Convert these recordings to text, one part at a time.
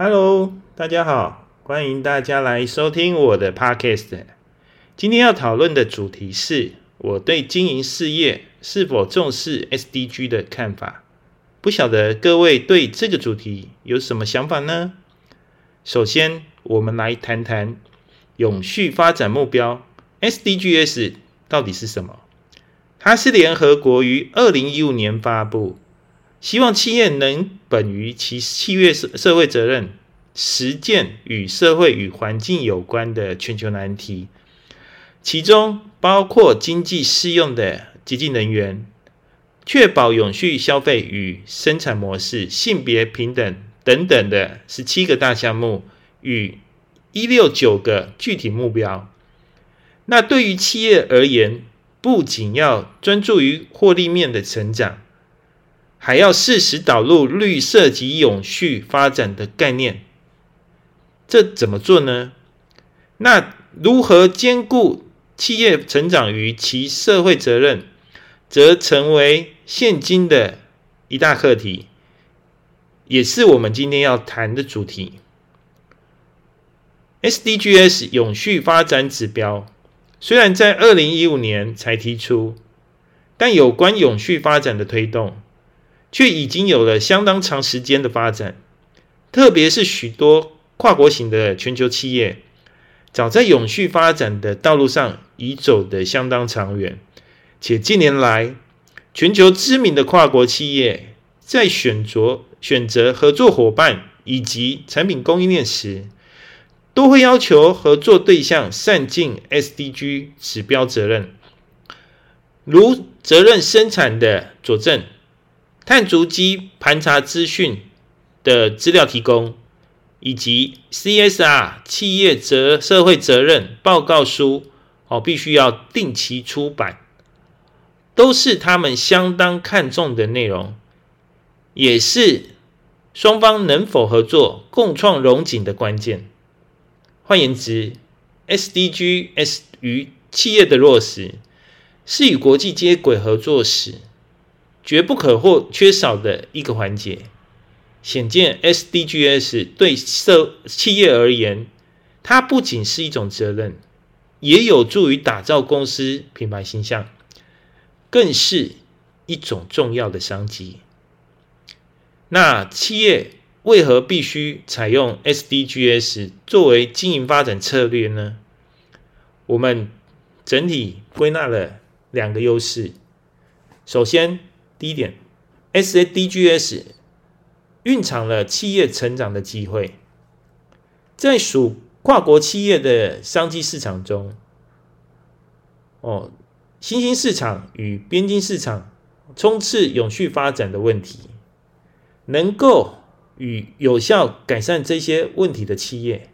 Hello，大家好，欢迎大家来收听我的 Podcast。今天要讨论的主题是我对经营事业是否重视 SDG 的看法。不晓得各位对这个主题有什么想法呢？首先，我们来谈谈永续发展目标 SDGs 到底是什么？它是联合国于二零一五年发布。希望企业能本于其企业社社会责任，实践与社会与环境有关的全球难题，其中包括经济适用的洁净能源、确保永续消费与生产模式、性别平等等等的十七个大项目与一六九个具体目标。那对于企业而言，不仅要专注于获利面的成长。还要适时导入绿色及永续发展的概念，这怎么做呢？那如何兼顾企业成长与其社会责任，则成为现今的一大课题，也是我们今天要谈的主题。SDGs 永续发展指标虽然在二零一五年才提出，但有关永续发展的推动。却已经有了相当长时间的发展，特别是许多跨国型的全球企业，早在永续发展的道路上已走得相当长远。且近年来，全球知名的跨国企业在选择选择合作伙伴以及产品供应链时，都会要求合作对象善尽 SDG 指标责任，如责任生产的佐证。碳足迹盘查资讯的资料提供，以及 CSR 企业责社会责任报告书哦，必须要定期出版，都是他们相当看重的内容，也是双方能否合作共创荣景的关键。换言之，SDGs 与企业的落实，是与国际接轨合作时。绝不可或缺少的一个环节。显见 SDGs 对社企业而言，它不仅是一种责任，也有助于打造公司品牌形象，更是一种重要的商机。那企业为何必须采用 SDGs 作为经营发展策略呢？我们整体归纳了两个优势。首先，第一点，SDGs 蕴藏了企业成长的机会，在属跨国企业的商机市场中，哦，新兴市场与边境市场冲刺永续发展的问题，能够与有效改善这些问题的企业，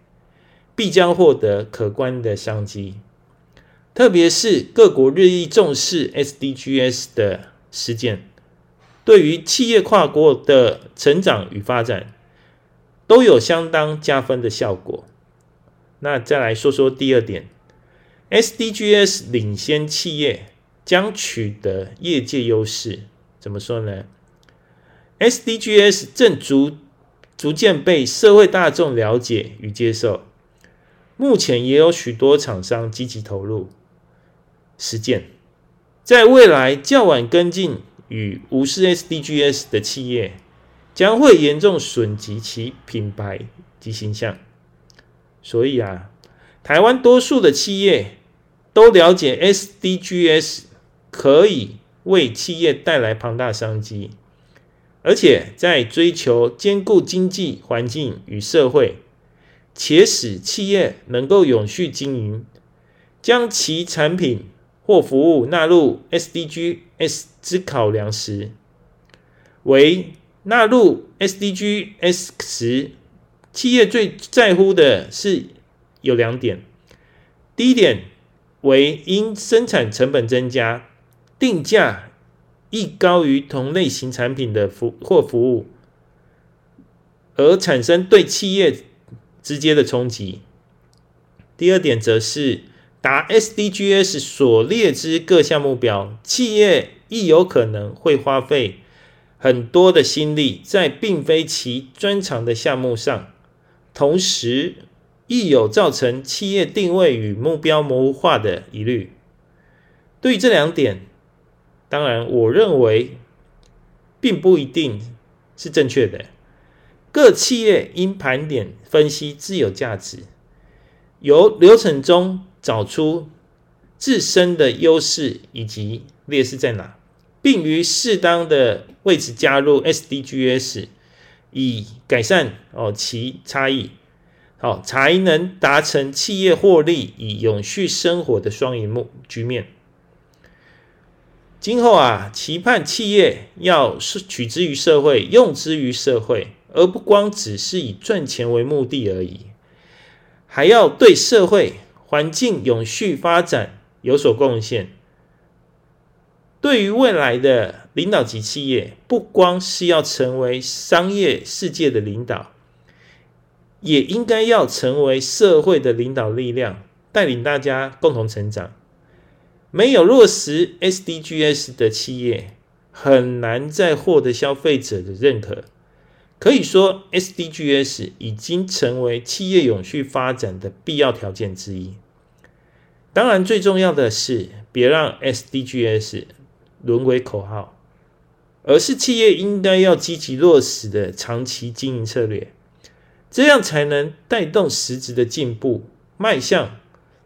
必将获得可观的商机。特别是各国日益重视 SDGs 的实践。对于企业跨国的成长与发展，都有相当加分的效果。那再来说说第二点，SDGs 领先企业将取得业界优势。怎么说呢？SDGs 正逐逐渐被社会大众了解与接受，目前也有许多厂商积极投入实践，在未来较晚跟进。与无视 SDGs 的企业将会严重损及其品牌及形象。所以啊，台湾多数的企业都了解 SDGs 可以为企业带来庞大商机，而且在追求兼顾经济环境与社会，且使企业能够永续经营，将其产品。或服务纳入 SDG S 之考量时，为纳入 SDGs 时，企业最在乎的是有两点。第一点为因生产成本增加，定价亦高于同类型产品的服或服务，而产生对企业直接的冲击。第二点则是。达 SDGs 所列之各项目标，企业亦有可能会花费很多的心力在并非其专长的项目上，同时亦有造成企业定位与目标模糊化的疑虑。对于这两点，当然我认为并不一定是正确的。各企业应盘点分析自有价值，由流程中找出自身的优势以及劣势在哪，并于适当的位置加入 SDGs，以改善哦其差异，好才能达成企业获利与永续生活的双赢目局面。今后啊，期盼企业要取之于社会，用之于社会。而不光只是以赚钱为目的而已，还要对社会环境永续发展有所贡献。对于未来的领导级企业，不光是要成为商业世界的领导，也应该要成为社会的领导力量，带领大家共同成长。没有落实 SDGs 的企业，很难再获得消费者的认可。可以说，SDGs 已经成为企业永续发展的必要条件之一。当然，最重要的是别让 SDGs 沦为口号，而是企业应该要积极落实的长期经营策略，这样才能带动实质的进步，迈向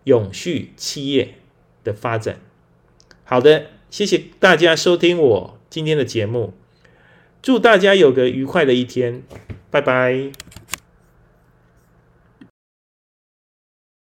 永续企业的发展。好的，谢谢大家收听我今天的节目。祝大家有个愉快的一天，拜拜。